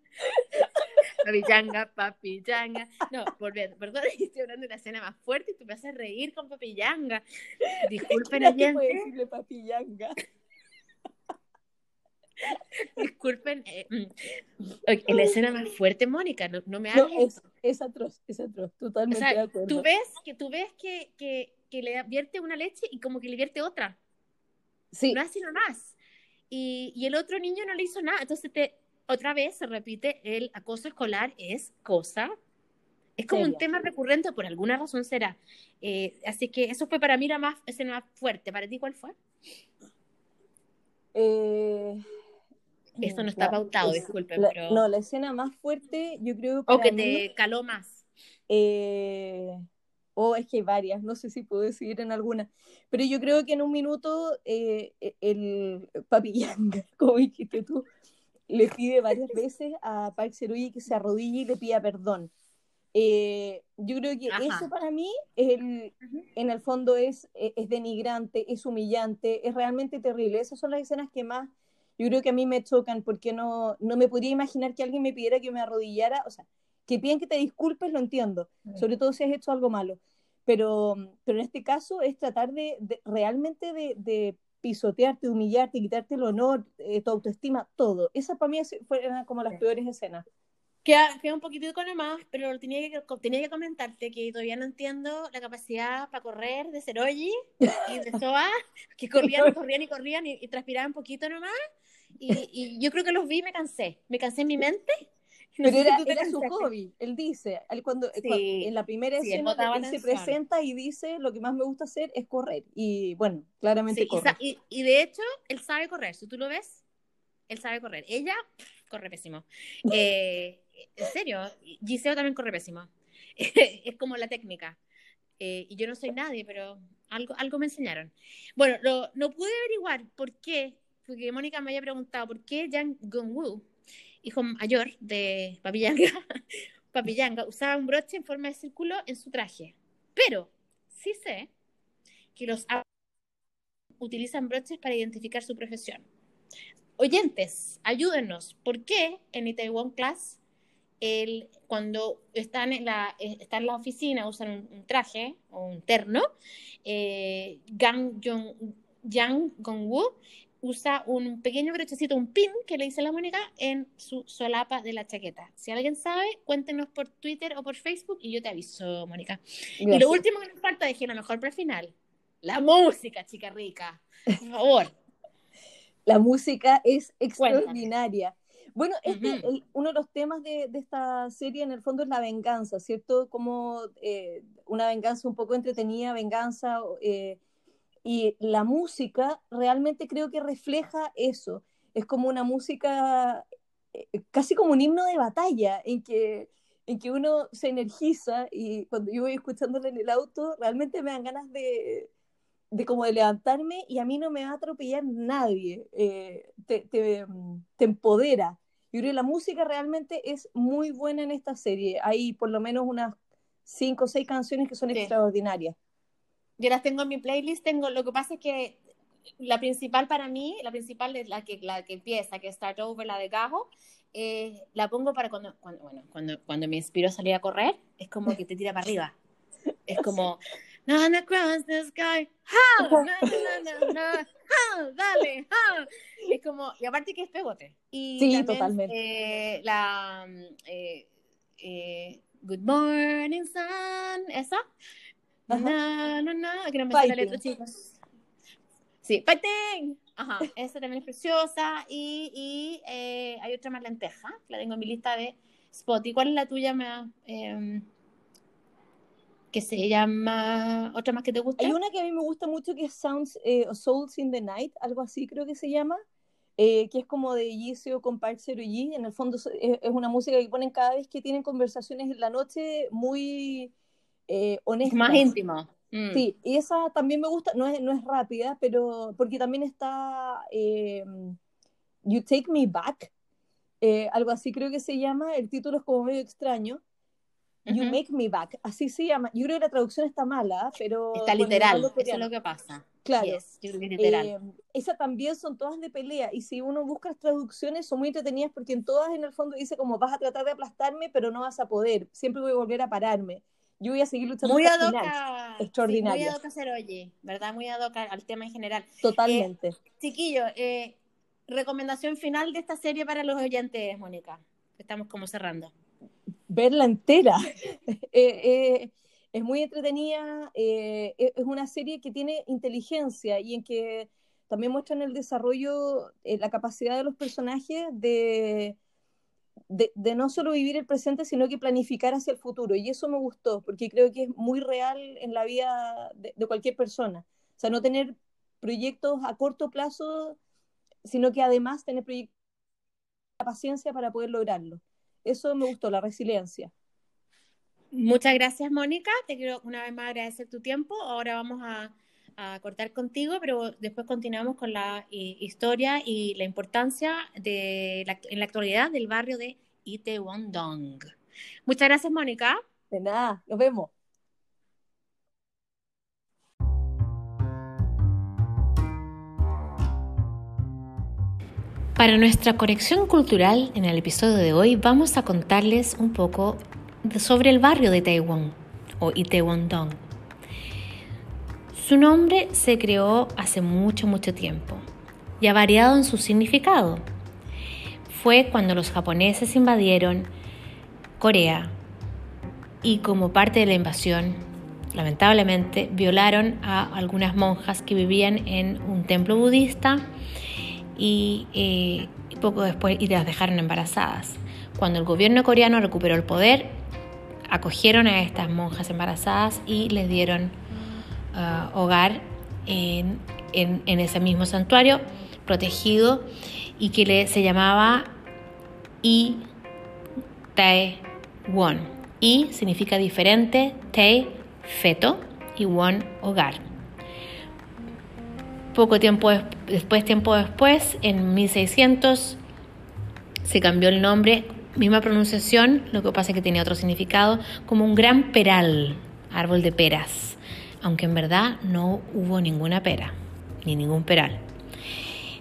Speaker 1: Papi Yanga, Papi Yanga. No, volviendo, perdón, estoy hablando de la escena más fuerte y tú me haces reír con Papi Yanga. Disculpen a
Speaker 2: decirle Papi Yanga.
Speaker 1: Disculpen, eh, mm, la escena más fuerte, Mónica, no, no me hagas
Speaker 2: es, es, atroz, es atroz, totalmente de acuerdo.
Speaker 1: Tú ves, que, tú ves que, que, que, le vierte una leche y como que le vierte otra. Sí. No hace nada más. Y, y, el otro niño no le hizo nada. Entonces, te, otra vez se repite, el acoso escolar es cosa. Es como un tema recurrente, por alguna razón será. Eh, así que eso fue para mí la más, escena más fuerte. ¿Para ti cuál fue?
Speaker 2: Eh,
Speaker 1: esto no está pautado, disculpe, pero...
Speaker 2: No, la escena más fuerte, yo creo
Speaker 1: O que te caló más.
Speaker 2: Eh, o es que hay varias, no sé si puedo decidir en alguna. Pero yo creo que en un minuto eh, e, el Papi Yanga, como dijiste tú, le pide varias veces a Park Seruyi que se arrodille y le pida perdón. Eh, yo creo que eso para mí el, en el fondo es, e, es, denigrante, es humillante, es realmente terrible. Esas son las escenas que más yo creo que a mí me chocan porque no, no me podría imaginar que alguien me pidiera que me arrodillara, o sea, que piden que te disculpes, lo entiendo, mm. sobre todo si has hecho algo malo, pero, pero en este caso es tratar de, realmente de, de, pisotearte, humillarte, quitarte el honor, eh, tu autoestima, todo. Esa para mí fueron como las peores escenas.
Speaker 1: Queda, un poquitito nomás, pero tenía que, tenía que comentarte que todavía no entiendo la capacidad para correr de Ceroji y de Soa, que corrían, corrían y corrían y, transpiraban un poquito nomás. Y, y, yo creo que los vi y me cansé. Me cansé en mi mente.
Speaker 2: pero era, su hobby, él dice, cuando, en la primera escena él, se presenta y dice, lo que más me gusta hacer es correr. Y bueno, claramente corre.
Speaker 1: Y, y, de hecho, él sabe correr, si tú lo ves, él sabe correr. Ella corre pésimo. Eh, en serio, Giseo también corre pésimo. es como la técnica. Eh, y yo no soy nadie, pero algo, algo me enseñaron. Bueno, no pude averiguar por qué, porque Mónica me había preguntado por qué Yang Gongwoo, hijo mayor de Papillanga, Papillanga, usaba un broche en forma de círculo en su traje. Pero sí sé que los utilizan broches para identificar su profesión. Oyentes, ayúdenos. ¿Por qué en Itaewon Class el, cuando están en, la, eh, están en la oficina usan un, traje o un terno? Eh, Gang Yang Gongwoo usa un pequeño brochecito, un pin que le dice la Mónica en su solapa de la chaqueta. Si alguien sabe, cuéntenos por Twitter o por Facebook y yo te aviso, Mónica. Y lo último que nos falta, dije lo mejor para el final. La música, chica rica. Por favor
Speaker 2: la música es extraordinaria. Bueno, este, uno de los temas de, esta serie en el fondo es la venganza, ¿cierto? Como eh, una venganza un poco entretenida, venganza, eh, y la música realmente creo que refleja eso. Es como una música, eh, casi como un himno de batalla, en que, en que uno se energiza y cuando yo voy escuchándolo en el auto, realmente me dan ganas de, de como de levantarme y a mí no me va a atropellar nadie, eh, te, te, te, empodera. Yo creo que la música realmente es muy buena en esta serie. Hay por lo menos unas cinco o seis canciones que son extraordinarias.
Speaker 1: Yo las tengo en mi playlist, tengo, lo que pasa es que la principal para mí, la principal es la que, la que empieza, que es Start Over, la de Gajo, eh, la pongo para cuando, cuando, bueno, cuando, cuando me inspiro a salir a correr, es como que te tira para arriba. Es como, None across the sky. ¡Ja! No, no, no, Dale, ¡ja! Es como, y aparte que es pegote. Y
Speaker 2: sí, totalmente.
Speaker 1: Eh, la eh, eh, Good Morning Sun, esa. No, no, no, que no me sale la letra, chicos. Sí, fighting. Ajá, esa también es preciosa. Y, y eh, hay otra más lenteja, la tengo en mi lista de spot. ¿Y cuál es la tuya? Me, eh, que se llama, otra más que te gusta.
Speaker 2: Hay una que a mí me gusta mucho que es Sounds, eh, Souls in the Night, algo así creo que se llama, eh, que es como de Giseo con Park Zero G. En el fondo es, una música que ponen cada vez que tienen conversaciones en la noche muy eh, honestas.
Speaker 1: Más íntima.
Speaker 2: Mm. Sí, y esa también me gusta, no es, no es rápida, pero porque también está You Take Me Back, algo así creo que se llama, el título es como medio extraño You Make Me Back, así se llama. Yo creo que la traducción está mala, pero...
Speaker 1: Está literal, eso es lo que pasa.
Speaker 2: Claro. Eh, esa también son todas de pelea, y si uno busca las traducciones son muy entretenidas porque en todas en el fondo dice como vas a tratar de aplastarme, pero no vas a poder, siempre voy a volver a pararme. Yo voy a seguir luchando
Speaker 1: muy ad hoc Extraordinario. muy ad hoc hacer oye, ¿verdad? Muy ad hoc al tema en general.
Speaker 2: Totalmente.
Speaker 1: Eh, chiquillo, eh, recomendación final de esta serie para los oyentes, Mónica. Estamos como cerrando
Speaker 2: verla entera. Eh, eh, es muy entretenida, eh, es una serie que tiene inteligencia y en que también muestran el desarrollo, la capacidad de los personajes de, de, no solo vivir el presente, sino que planificar hacia el futuro. Y eso me gustó, porque creo que es muy real en la vida de, cualquier persona. O sea, no tener proyectos a corto plazo, sino que además tener la paciencia para poder lograrlo. Eso me gustó, la resiliencia.
Speaker 1: Muchas gracias, Mónica. Te quiero una vez más agradecer tu tiempo. Ahora vamos a, cortar contigo, pero después continuamos con la historia y la importancia de en la actualidad del barrio de Itaewon-dong. Muchas gracias, Mónica.
Speaker 2: De nada, nos vemos.
Speaker 1: Para nuestra conexión cultural, en el episodio de hoy vamos a contarles un poco sobre el barrio de Taiwán o Itaewon-dong. Su nombre se creó hace mucho, mucho tiempo y ha variado en su significado. Fue cuando los japoneses invadieron Corea y como parte de la invasión, lamentablemente, violaron a algunas monjas que vivían en un templo budista y eh, poco después y las dejaron embarazadas. Cuando el gobierno coreano recuperó el poder, acogieron a estas monjas embarazadas y les dieron uh, hogar en, ese mismo santuario protegido y que se llamaba I Won. I significa diferente, Tae feto y Won hogar. Poco tiempo después, tiempo después, en 1600, se cambió el nombre misma pronunciación, lo que pasa es que tenía otro significado, como un gran peral, árbol de peras, aunque en verdad no hubo ninguna pera, ni ningún peral.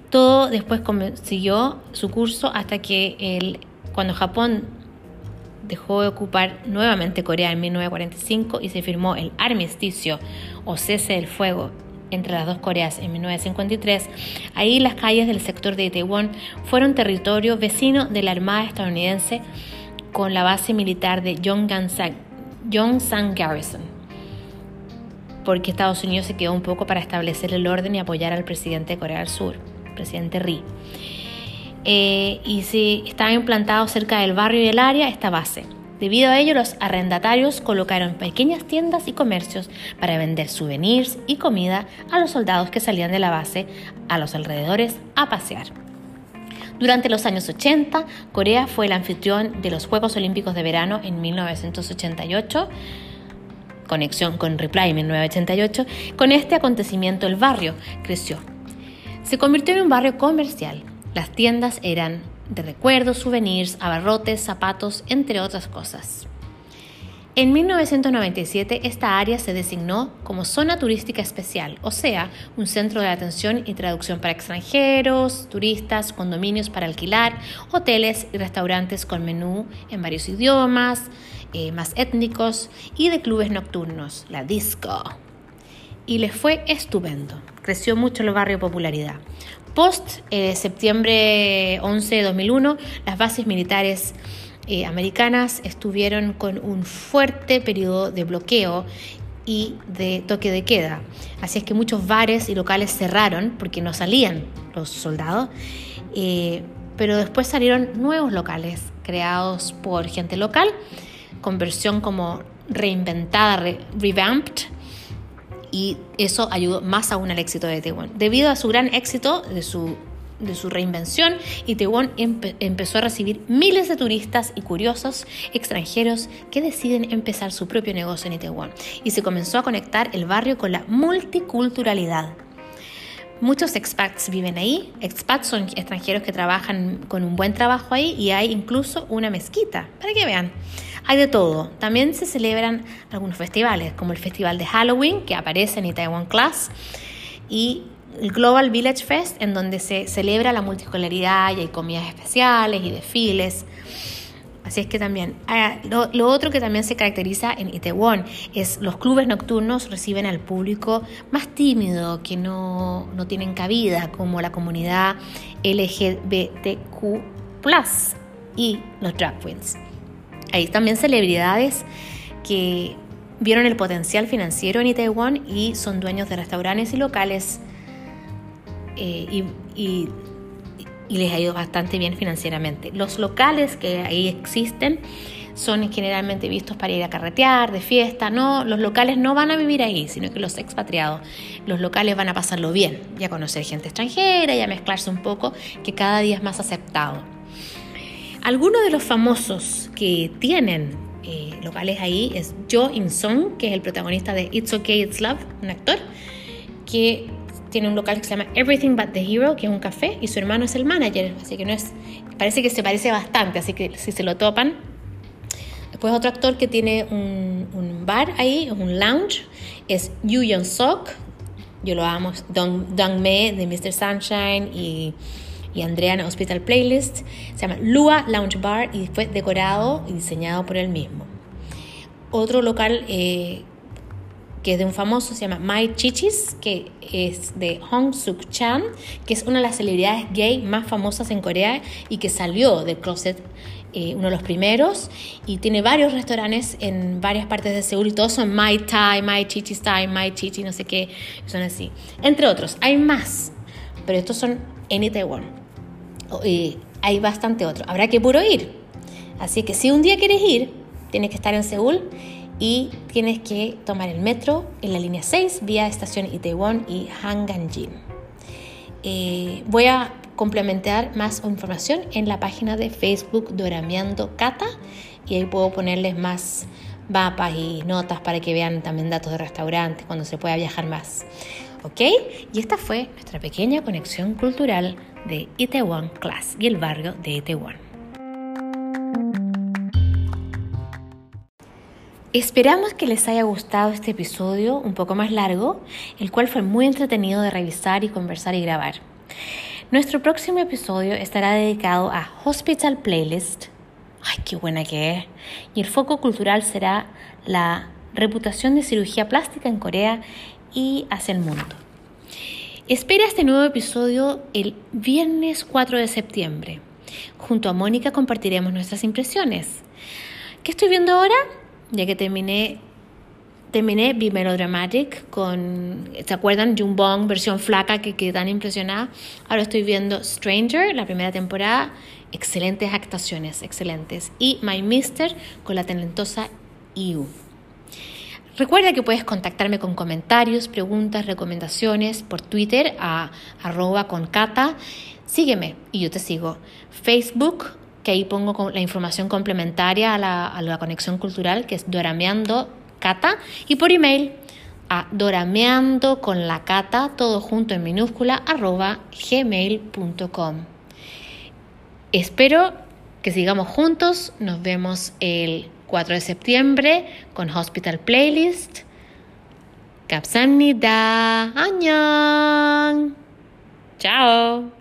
Speaker 1: Todo después siguió su curso hasta que el, cuando Japón dejó de ocupar nuevamente Corea en 1945 y se firmó el armisticio o cese del fuego entre las dos Coreas en 1953, ahí las calles del sector de Taiwán fueron territorio vecino de la Armada estadounidense con la base militar de Yongsan Garrison, porque Estados Unidos se quedó un poco para establecer el orden y apoyar al presidente de Corea del Sur, presidente Ri. Eh, y si estaba implantado cerca del barrio y del área esta base. Debido a ello, los arrendatarios colocaron pequeñas tiendas y comercios para vender souvenirs y comida a los soldados que salían de la base a los alrededores a pasear. Durante los años 80, Corea fue el anfitrión de los Juegos Olímpicos de Verano en 1988 conexión con Reply en 1988, con este acontecimiento el barrio creció. Se convirtió en un barrio comercial. Las tiendas eran de recuerdos, souvenirs, abarrotes, zapatos, entre otras cosas. En 1997 esta área se designó como zona turística especial, o sea, un centro de atención y traducción para extranjeros, turistas, condominios para alquilar, hoteles y restaurantes con menú en varios idiomas, eh, más étnicos y de clubes nocturnos, la disco. Y les fue estupendo, creció mucho el barrio popularidad. Post eh, septiembre 11 de 2001, las bases militares eh, americanas estuvieron con un fuerte periodo de bloqueo y de toque de queda. Así es que muchos bares y locales cerraron porque no salían los soldados, pero después salieron nuevos locales creados por gente local, con versión como reinventada, revamped, y eso ayudó más aún al éxito de Taiwán. Debido a su gran éxito de su, de su reinvención, y Taiwán empezó a recibir miles de turistas y curiosos extranjeros que deciden empezar su propio negocio en Taiwán y se comenzó a conectar el barrio con la multiculturalidad. Muchos expats viven ahí. Expats son extranjeros que trabajan con un buen trabajo ahí y hay incluso una mezquita, para que vean. Hay de todo. También se celebran algunos festivales, como el Festival de Halloween, que aparece en Itaewon Class, y el Global Village Fest, en donde se celebra la multiculturalidad y hay comidas especiales y desfiles. Así es que también, ah, lo, otro que también se caracteriza en Itaewon es los clubes nocturnos reciben al público más tímido, que no, no tienen cabida, como la comunidad LGBTQ y los drag queens. Hay también celebridades que vieron el potencial financiero en Itaewon y son dueños de restaurantes y locales eh, y, les ha ido bastante bien financieramente. Los locales que ahí existen son generalmente vistos para ir a carretear, de fiesta, no, los locales no van a vivir ahí, sino que los expatriados, los locales van a pasarlo bien, y a conocer gente extranjera y a mezclarse un poco, que cada día es más aceptado. Algunos de los famosos que tienen eh, locales ahí es Jo In-sung, que es el protagonista de It's Okay, It's Love, un actor, que tiene un local que se llama Everything But the Hero, que es un café, y su hermano es el manager, así que no es, parece que se parece bastante, así que si se lo topan. Después otro actor que tiene un, un bar ahí, un lounge, es Yu Young Sok, yo lo amo, Dong, Dong Me de Mr. Sunshine y y Andrea Hospital Playlist. Se llama Lua Lounge Bar y fue decorado y diseñado por él mismo. Otro local eh, que es de un famoso se llama My Chichis, que es de Hong Suk Chan, que es una de las celebridades gay más famosas en Corea y que salió del closet eh, uno de los primeros y tiene varios restaurantes en varias partes de Seúl y todos son Mai Thai, Mai Chichi Style, Mai Chichi, no sé qué, son así. Entre otros, hay más, pero estos son en Itaewon. Y hay bastante otro. Habrá que puro ir. Así que si un día quieres ir, tienes que estar en Seúl y tienes que tomar el metro en la línea 6 vía estación Itaewon y Hanganjin. Eh, voy a complementar más información en la página de Facebook Dorameando Cata y ahí puedo ponerles más mapas y notas para que vean también datos de restaurantes cuando se pueda viajar más. ¿Ok? Y esta fue nuestra pequeña conexión cultural de Itaewon Class y el barrio de Itaewon. Esperamos que les haya gustado este episodio un poco más largo, el cual fue muy entretenido de revisar y conversar y grabar. Nuestro próximo episodio estará dedicado a Hospital Playlist. Ay, qué buena que es. Y el foco cultural será la reputación de cirugía plástica en Corea y hacia el mundo. Espera este nuevo episodio el viernes 4 de septiembre. Junto a Mónica compartiremos nuestras impresiones. ¿Qué estoy viendo ahora? ya que terminé terminé Dramatic con, ¿se acuerdan? Bong versión flaca que quedé tan impresionada. Ahora estoy viendo Stranger, la primera temporada, excelentes actuaciones, excelentes. Y My Mister con la talentosa Iu. Recuerda que puedes contactarme con comentarios, preguntas, recomendaciones por Twitter a arroba con Cata. Sígueme y yo te sigo. Facebook que ahí pongo la información complementaria a la, conexión cultural, que es Dorameando Cata, y por email a dorameando con la cata, todo junto en minúscula, arroba gmail.com. Espero que sigamos juntos, nos vemos el 4 de septiembre con Hospital Playlist. Kapsamnida. Annyeong. Chao.